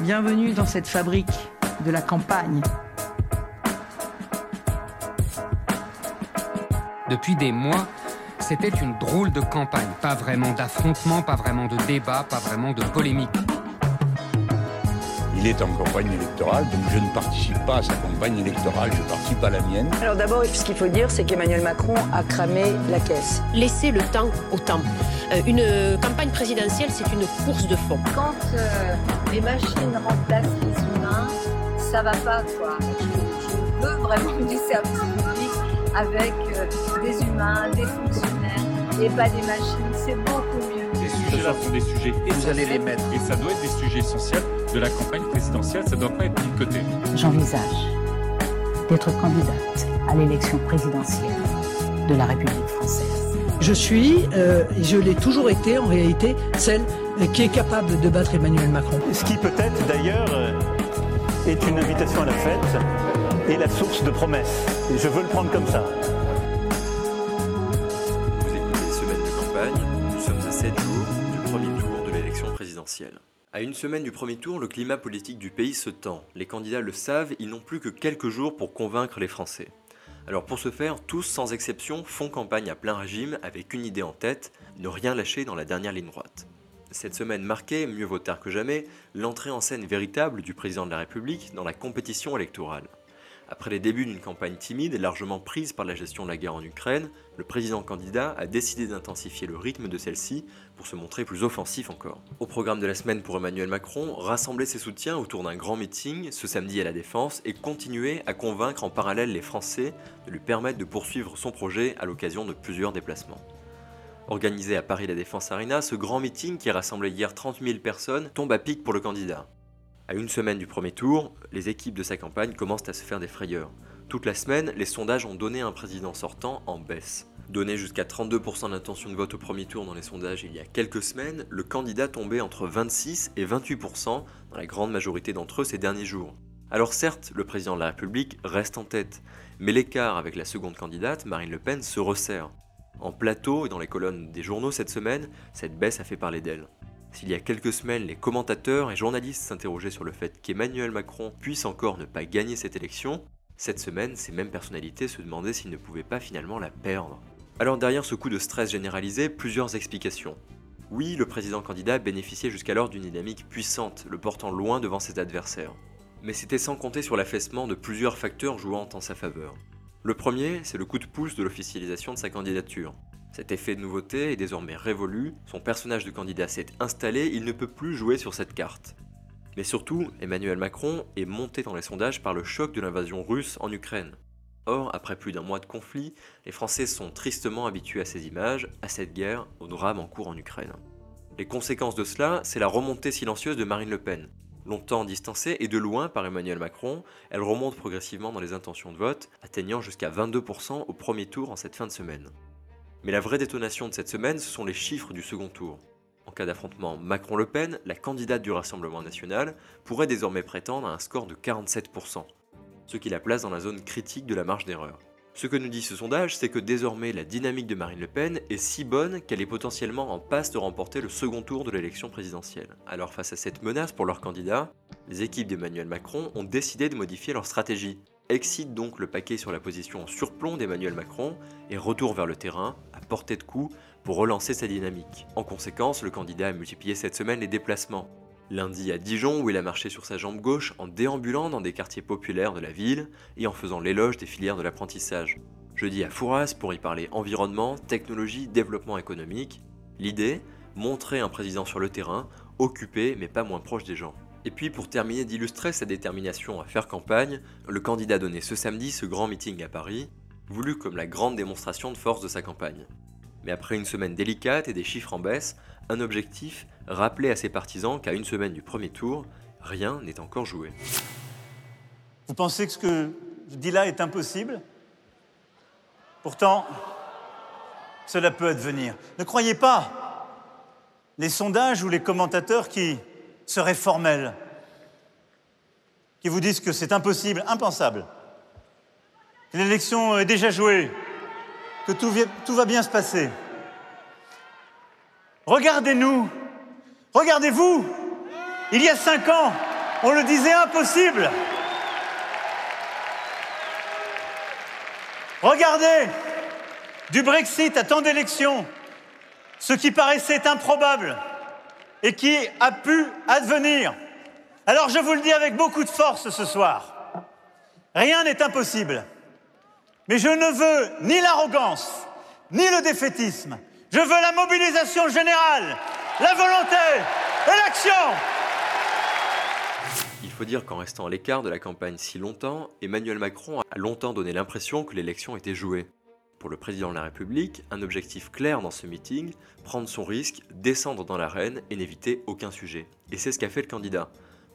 Bienvenue dans cette fabrique de la campagne. Depuis des mois, c'était une drôle de campagne. Pas vraiment d'affrontement, pas vraiment de débat, pas vraiment de polémique. Il est en campagne électorale, donc je ne participe pas à sa campagne électorale, je participe à la mienne. Alors d'abord, ce qu'il faut dire, c'est qu'Emmanuel Macron a cramé la caisse. Laissez le temps au temps. Euh, une campagne présidentielle, c'est une course de fond. Quand euh, les machines remplacent les humains, ça va pas, quoi. Je, veux vraiment du service public avec euh, des humains, des fonctionnaires et pas des machines. C'est beaucoup mieux. Ces sujets-là sont des sujets Vous allez les mettre. Et ça doit être des sujets essentiels de la campagne présidentielle. Ça ne doit pas être mis de côté. J'envisage d'être candidate à l'élection présidentielle de la République française. Je suis, euh, et je l'ai toujours été en réalité, celle qui est capable de battre Emmanuel Macron. Ce qui peut-être d'ailleurs euh, est une invitation à la fête et la source de promesses. Et je veux le prendre comme ça. Vous écoutez Semaine de campagne, nous sommes à 7 jours du premier tour de l'élection présidentielle. À une semaine du premier tour, le climat politique du pays se tend. Les candidats le savent, ils n'ont plus que quelques jours pour convaincre les Français. Alors pour ce faire, tous sans exception font campagne à plein régime avec une idée en tête, ne rien lâcher dans la dernière ligne droite. Cette semaine marquait, mieux vaut tard que jamais, l'entrée en scène véritable du président de la République dans la compétition électorale. Après les débuts d'une campagne timide et largement prise par la gestion de la guerre en Ukraine, le président candidat a décidé d'intensifier le rythme de celle-ci pour se montrer plus offensif encore. Au programme de la semaine pour Emmanuel Macron, rassembler ses soutiens autour d'un grand meeting ce samedi à la Défense et continuer à convaincre en parallèle les Français de lui permettre de poursuivre son projet à l'occasion de plusieurs déplacements. Organisé à Paris La Défense Arena, ce grand meeting qui a rassemblé hier 30 000 personnes tombe à pic pour le candidat. À une semaine du premier tour, les équipes de sa campagne commencent à se faire des frayeurs. Toute la semaine, les sondages ont donné un président sortant en baisse. Donné jusqu'à 32% d'intention de vote au premier tour dans les sondages il y a quelques semaines, le candidat tombait entre 26 et 28% dans la grande majorité d'entre eux ces derniers jours. Alors certes, le président de la République reste en tête, mais l'écart avec la seconde candidate, Marine Le Pen, se resserre. En plateau et dans les colonnes des journaux cette semaine, cette baisse a fait parler d'elle. S'il y a quelques semaines, les commentateurs et journalistes s'interrogeaient sur le fait qu'Emmanuel Macron puisse encore ne pas gagner cette élection, cette semaine, ces mêmes personnalités se demandaient s'il ne pouvait pas finalement la perdre. Alors derrière ce coup de stress généralisé, plusieurs explications. Oui, le président candidat bénéficiait jusqu'alors d'une dynamique puissante, le portant loin devant ses adversaires. Mais c'était sans compter sur l'affaissement de plusieurs facteurs jouant en sa faveur. Le premier, c'est le coup de pouce de l'officialisation de sa candidature. Cet effet de nouveauté est désormais révolu, son personnage de candidat s'est installé, il ne peut plus jouer sur cette carte. Mais surtout, Emmanuel Macron est monté dans les sondages par le choc de l'invasion russe en Ukraine. Or, après plus d'un mois de conflit, les Français sont tristement habitués à ces images, à cette guerre, au drame en cours en Ukraine. Les conséquences de cela, c'est la remontée silencieuse de Marine Le Pen. Longtemps distancée et de loin par Emmanuel Macron, elle remonte progressivement dans les intentions de vote, atteignant jusqu'à 22% au premier tour en cette fin de semaine. Mais la vraie détonation de cette semaine, ce sont les chiffres du second tour. En cas d'affrontement Macron-Le Pen, la candidate du Rassemblement national pourrait désormais prétendre à un score de 47%, ce qui la place dans la zone critique de la marge d'erreur. Ce que nous dit ce sondage, c'est que désormais la dynamique de Marine Le Pen est si bonne qu'elle est potentiellement en passe de remporter le second tour de l'élection présidentielle. Alors face à cette menace pour leur candidat, les équipes d'Emmanuel Macron ont décidé de modifier leur stratégie excite donc le paquet sur la position en surplomb d'Emmanuel Macron et retour vers le terrain, portée de coup, pour relancer sa dynamique. En conséquence, le candidat a multiplié cette semaine les déplacements. Lundi à Dijon, où il a marché sur sa jambe gauche en déambulant dans des quartiers populaires de la ville et en faisant l'éloge des filières de l'apprentissage. Jeudi à Fouras pour y parler environnement, technologie, développement économique. L'idée Montrer un président sur le terrain, occupé mais pas moins proche des gens. Et puis pour terminer d'illustrer sa détermination à faire campagne, le candidat donnait ce samedi ce grand meeting à Paris, voulu comme la grande démonstration de force de sa campagne. Mais après une semaine délicate et des chiffres en baisse, un objectif rappelait à ses partisans qu'à une semaine du premier tour, rien n'est encore joué. Vous pensez que ce que je dis là est impossible? Pourtant, cela peut advenir. Ne croyez pas les sondages ou les commentateurs qui seraient formels, qui vous disent que c'est impossible, impensable, l'élection est déjà jouée, que tout, va bien se passer. Regardez-nous, regardez-vous, il y a cinq ans, on le disait impossible. Regardez, du Brexit à tant d'élections, ce qui paraissait improbable et qui a pu advenir. Alors je vous le dis avec beaucoup de force ce soir, rien n'est impossible. Mais je ne veux ni l'arrogance, ni le défaitisme. Je veux la mobilisation générale, la volonté et l'action. Il faut dire qu'en restant à l'écart de la campagne si longtemps, Emmanuel Macron a longtemps donné l'impression que l'élection était jouée. Pour le président de la République, un objectif clair dans ce meeting, prendre son risque, descendre dans l'arène et n'éviter aucun sujet. Et c'est ce qu'a fait le candidat.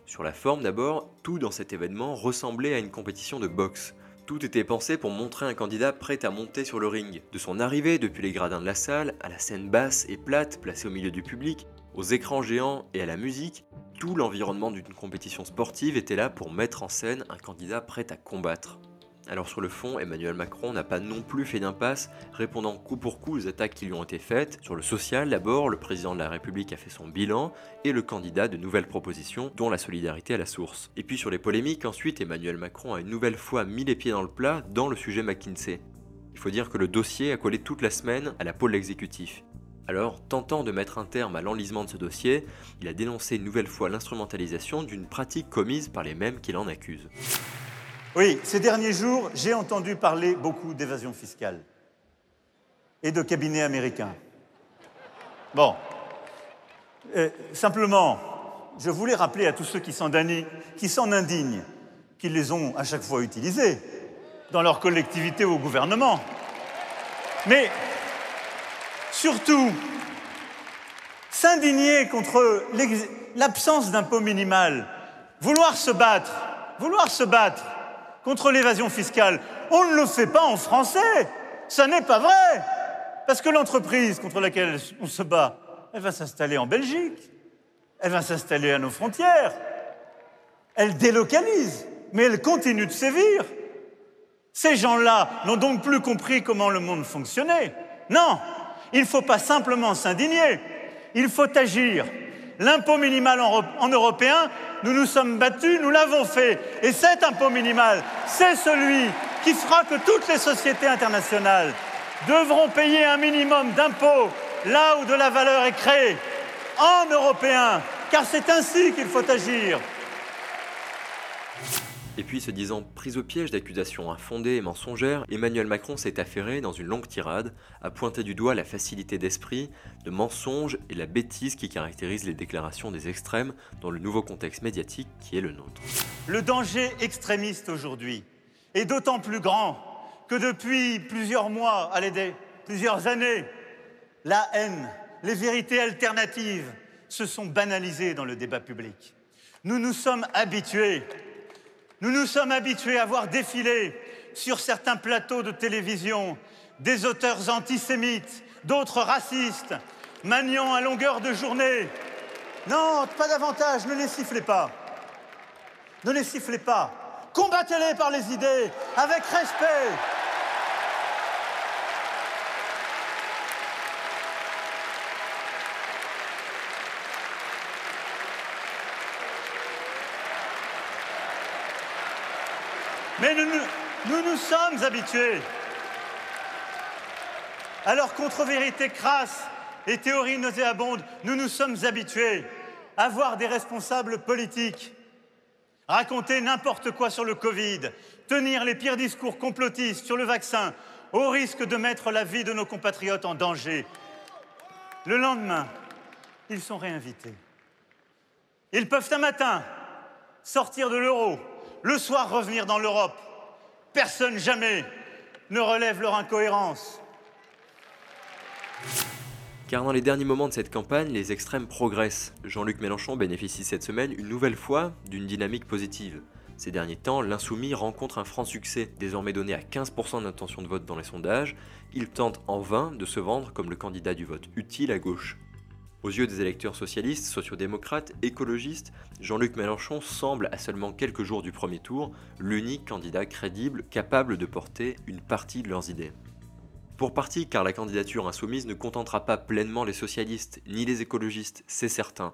Sur la forme d'abord, tout dans cet événement ressemblait à une compétition de boxe. Tout était pensé pour montrer un candidat prêt à monter sur le ring. De son arrivée depuis les gradins de la salle, à la scène basse et plate placée au milieu du public, aux écrans géants et à la musique, tout l'environnement d'une compétition sportive était là pour mettre en scène un candidat prêt à combattre. Alors sur le fond, Emmanuel Macron n'a pas non plus fait d'impasse, répondant coup pour coup aux attaques qui lui ont été faites. Sur le social d'abord, le président de la République a fait son bilan, et le candidat de nouvelles propositions, dont la solidarité à la source. Et puis sur les polémiques, ensuite, Emmanuel Macron a une nouvelle fois mis les pieds dans le plat dans le sujet McKinsey. Il faut dire que le dossier a collé toute la semaine à la pôle exécutif. Alors, tentant de mettre un terme à l'enlisement de ce dossier, il a dénoncé une nouvelle fois l'instrumentalisation d'une pratique commise par les mêmes qui l'en accusent. Oui, ces derniers jours, j'ai entendu parler beaucoup d'évasion fiscale et de cabinets américains. Bon. Euh, simplement, je voulais rappeler à tous ceux qui s'en indignent qu'ils les ont à chaque fois utilisés dans leur collectivité ou au gouvernement. Mais surtout, s'indigner contre l'absence d'impôt minimal, vouloir se battre, vouloir se battre contre l'évasion fiscale. On ne le fait pas en français. Ça n'est pas vrai. Parce que l'entreprise contre laquelle on se bat, elle va s'installer en Belgique. Elle va s'installer à nos frontières. Elle délocalise, mais elle continue de sévir. Ces gens-là n'ont donc plus compris comment le monde fonctionnait. Non, il ne faut pas simplement s'indigner, il faut agir. L'impôt minimal en, européen, nous nous sommes battus, nous l'avons fait. Et cet impôt minimal, c'est celui qui fera que toutes les sociétés internationales devront payer un minimum d'impôts là où de la valeur est créée, en européen, car c'est ainsi qu'il faut agir. Et puis, se disant pris au piège d'accusations infondées et mensongères, Emmanuel Macron s'est affairé dans une longue tirade à pointer du doigt la facilité d'esprit, de mensonges et la bêtise qui caractérisent les déclarations des extrêmes dans le nouveau contexte médiatique qui est le nôtre. Le danger extrémiste aujourd'hui est d'autant plus grand que depuis plusieurs mois, allez, plusieurs années, la haine, les vérités alternatives se sont banalisées dans le débat public. Nous nous sommes habitués nous nous sommes habitués à voir défiler sur certains plateaux de télévision des auteurs antisémites, d'autres racistes, maniant à longueur de journée. Non, pas davantage, ne les sifflez pas. Ne les sifflez pas. Combattez-les par les idées, avec respect. Mais nous nous, sommes habitués. Alors, contre vérité crasse et théories nauséabondes, nous nous sommes habitués à voir des responsables politiques raconter n'importe quoi sur le Covid, tenir les pires discours complotistes sur le vaccin, au risque de mettre la vie de nos compatriotes en danger. Le lendemain, ils sont réinvités. Ils peuvent un matin sortir de l'euro, le soir revenir dans l'Europe. Personne jamais ne relève leur incohérence. Car dans les derniers moments de cette campagne, les extrêmes progressent. Jean-Luc Mélenchon bénéficie cette semaine une nouvelle fois d'une dynamique positive. Ces derniers temps, l'insoumis rencontre un franc succès, désormais donné à 15% d'intention de vote dans les sondages. Il tente en vain de se vendre comme le candidat du vote utile à gauche. Aux yeux des électeurs socialistes, sociodémocrates, écologistes, Jean-Luc Mélenchon semble, à seulement quelques jours du premier tour, l'unique candidat crédible capable de porter une partie de leurs idées. Pour partie, car la candidature insoumise ne contentera pas pleinement les socialistes ni les écologistes, c'est certain.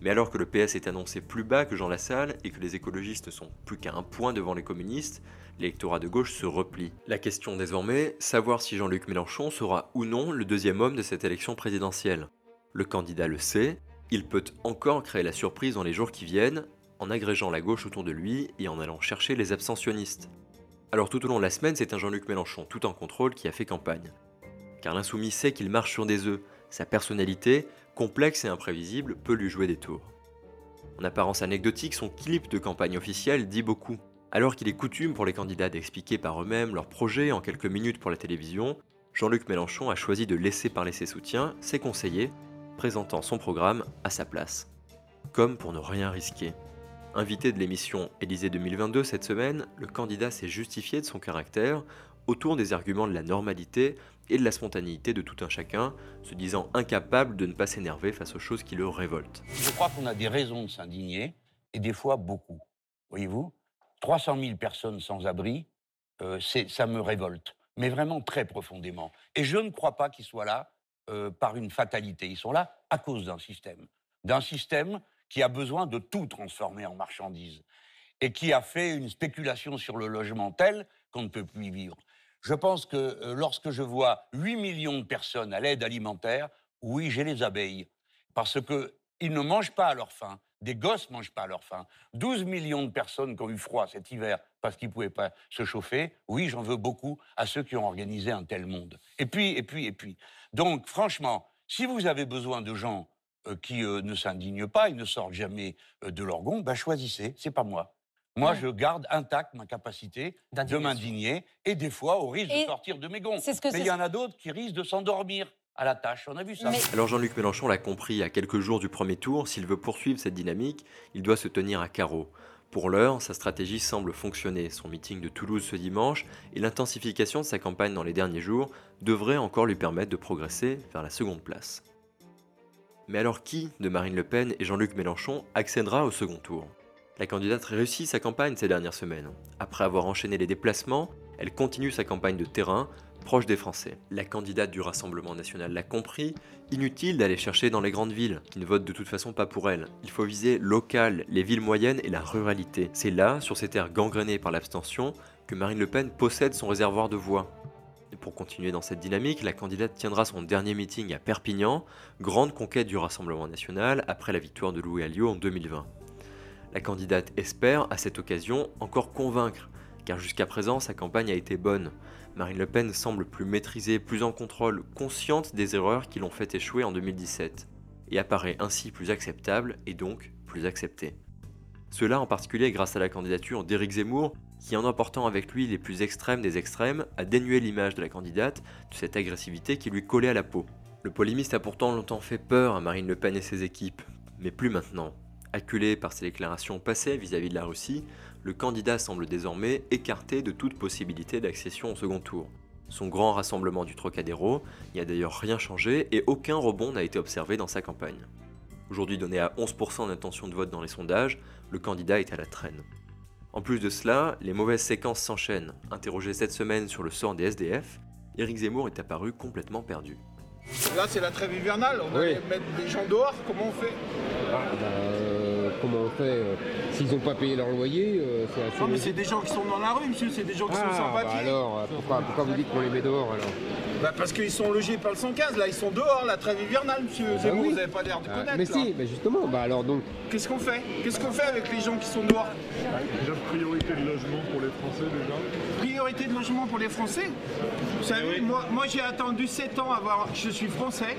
Mais alors que le PS est annoncé plus bas que Jean Lassalle et que les écologistes ne sont plus qu'à un point devant les communistes, l'électorat de gauche se replie. La question désormais, savoir si Jean-Luc Mélenchon sera ou non le deuxième homme de cette élection présidentielle. Le candidat le sait, il peut encore créer la surprise dans les jours qui viennent, en agrégeant la gauche autour de lui et en allant chercher les abstentionnistes. Alors tout au long de la semaine, c'est un Jean-Luc Mélenchon tout en contrôle qui a fait campagne. Car l'insoumis sait qu'il marche sur des œufs, sa personnalité, complexe et imprévisible, peut lui jouer des tours. En apparence anecdotique, son clip de campagne officielle dit beaucoup. Alors qu'il est coutume pour les candidats d'expliquer par eux-mêmes leurs projets en quelques minutes pour la télévision, Jean-Luc Mélenchon a choisi de laisser parler ses soutiens, ses conseillers, présentant son programme à sa place. Comme pour ne rien risquer. Invité de l'émission Élysée 2022 cette semaine, le candidat s'est justifié de son caractère autour des arguments de la normalité et de la spontanéité de tout un chacun, se disant incapable de ne pas s'énerver face aux choses qui le révoltent. Je crois qu'on a des raisons de s'indigner, et des fois beaucoup. Voyez-vous 300 000 personnes sans abri, euh, ça me révolte, mais vraiment très profondément. Et je ne crois pas qu'ils soient là euh, par une fatalité. Ils sont là à cause d'un système. D'un système qui a besoin de tout transformer en marchandise et qui a fait une spéculation sur le logement tel qu'on ne peut plus y vivre. Je pense que euh, lorsque je vois 8 millions de personnes à l'aide alimentaire, oui, j'ai les abeilles. Parce qu'ils ne mangent pas à leur faim. Des gosses ne mangent pas à leur faim. 12 millions de personnes qui ont eu froid cet hiver parce qu'ils ne pouvaient pas se chauffer. Oui, j'en veux beaucoup à ceux qui ont organisé un tel monde. Et puis, et puis, et puis. Donc, franchement, si vous avez besoin de gens euh, qui euh, ne s'indignent pas, ils ne sortent jamais de leur gond, ben choisissez, c'est pas moi. Moi, je garde intacte ma capacité de m'indigner et des fois au risque de sortir de mes gonds. Mais il y en a d'autres qui risquent de s'endormir à la tâche. On a vu ça. Alors Jean-Luc Mélenchon l'a compris à quelques jours du premier tour, s'il veut poursuivre cette dynamique, il doit se tenir à carreau. Pour l'heure, sa stratégie semble fonctionner. Son meeting de Toulouse ce dimanche et l'intensification de sa campagne dans les derniers jours devraient encore lui permettre de progresser vers la seconde place. Mais alors qui de Marine Le Pen et Jean-Luc Mélenchon accédera au second tour? La candidate réussit sa campagne ces dernières semaines. Après avoir enchaîné les déplacements, elle continue sa campagne de terrain, proche des Français. La candidate du Rassemblement national l'a compris, inutile d'aller chercher dans les grandes villes, qui ne votent de toute façon pas pour elle. Il faut viser local, les villes moyennes et la ruralité. C'est là, sur ces terres gangrénées par l'abstention, que Marine Le Pen possède son réservoir de voix. Pour continuer dans cette dynamique, la candidate tiendra son dernier meeting à Perpignan, grande conquête du Rassemblement national après la victoire de Louis Alliot en 2020. La candidate espère, à cette occasion, encore convaincre, car jusqu'à présent sa campagne a été bonne. Marine Le Pen semble plus maîtrisée, plus en contrôle, consciente des erreurs qui l'ont fait échouer en 2017, et apparaît ainsi plus acceptable et donc plus acceptée. Cela en particulier grâce à la candidature d'Éric Zemmour, qui en emportant avec lui les plus extrêmes des extrêmes, a dénué l'image de la candidate de cette agressivité qui lui collait à la peau. Le polémiste a pourtant longtemps fait peur à Marine Le Pen et ses équipes, mais plus maintenant. Acculé par ses déclarations passées vis-à-vis de la Russie, le candidat semble désormais écarté de toute possibilité d'accession au second tour. Son grand rassemblement du Trocadéro n'y a d'ailleurs rien changé et aucun rebond n'a été observé dans sa campagne. Aujourd'hui donné à 11% d'intention de vote dans les sondages, le candidat est à la traîne. En plus de cela, les mauvaises séquences s'enchaînent. Interrogé cette semaine sur le sort des SDF, Éric Zemmour est apparu complètement perdu. Là, c'est la trêve hivernale, on va mettre des gens dehors, comment on fait? Ah, bah, euh, Comment on fait euh, S'ils n'ont pas payé leur loyer, euh, c'est assez. Non, mais c'est des gens qui sont dans la rue, monsieur, c'est des gens qui sont ah, sans bah alors, pourquoi, pourquoi vous dites qu'on les met dehors alors bah parce qu'ils sont logés par le 115, là ils sont dehors, la trêve hivernale, monsieur. Ah bah vous n'avez pas l'air de connaître. mais si, mais justement, bah alors donc. Qu'est-ce qu'on fait? Qu'est-ce qu'on fait avec les gens qui sont dehors? Déjà priorité de logement pour les Français déjà. Priorité de logement pour les Français? Vous savez, moi, moi j'ai attendu 7 ans à avoir. Je suis français,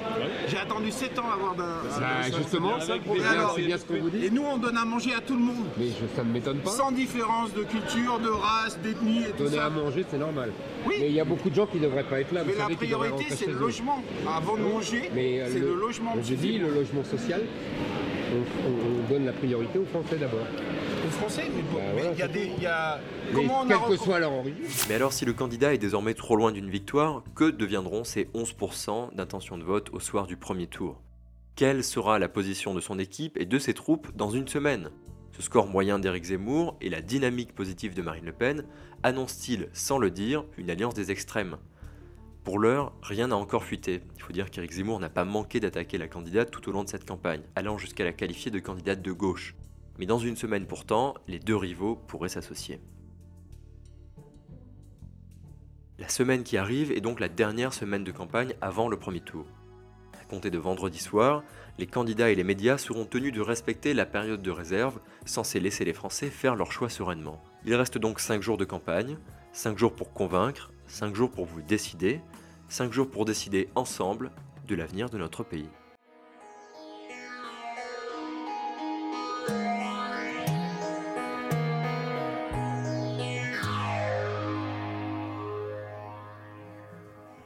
j'ai attendu 7 ans à avoir d'un. Bah, justement, c'est bien ce qu'on vous dit. Et nous on donne à manger à tout le monde. Mais ça ne m'étonne pas. Sans différence de culture, de race, d'ethnie et tout ça. Donner à manger, c'est normal. Oui. Mais il y a beaucoup de gens qui ne devraient pas être là. Mais la priorité, c'est le logement. Avant de manger, euh, c'est le, logement. Je dis le logement social. On, donne la priorité aux Français d'abord. Aux Français Mais il y a des. Y a... Comment quelle que soit leur origine. Mais alors, si le candidat est désormais trop loin d'une victoire, que deviendront ces 11% d'intention de vote au soir du premier tour? Quelle sera la position de son équipe et de ses troupes dans une semaine Ce score moyen d'Éric Zemmour et la dynamique positive de Marine Le Pen annoncent-ils, sans le dire, une alliance des extrêmes? Pour l'heure, rien n'a encore fuité. Il faut dire qu'Éric Zemmour n'a pas manqué d'attaquer la candidate tout au long de cette campagne, allant jusqu'à la qualifier de candidate de gauche. Mais dans une semaine pourtant, les deux rivaux pourraient s'associer. La semaine qui arrive est donc la dernière semaine de campagne avant le premier tour. Compter de vendredi soir, les candidats et les médias seront tenus de respecter la période de réserve, censée laisser les Français faire leur choix sereinement. Il reste donc 5 jours de campagne, 5 jours pour convaincre, 5 jours pour vous décider, 5 jours pour décider ensemble de l'avenir de notre pays.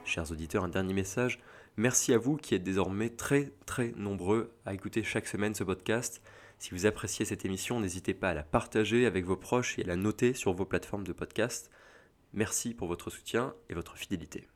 Chers auditeurs, un dernier message. Merci à vous qui êtes désormais très très nombreux à écouter chaque semaine ce podcast. Si vous appréciez cette émission, n'hésitez pas à la partager avec vos proches et à la noter sur vos plateformes de podcast. Merci pour votre soutien et votre fidélité.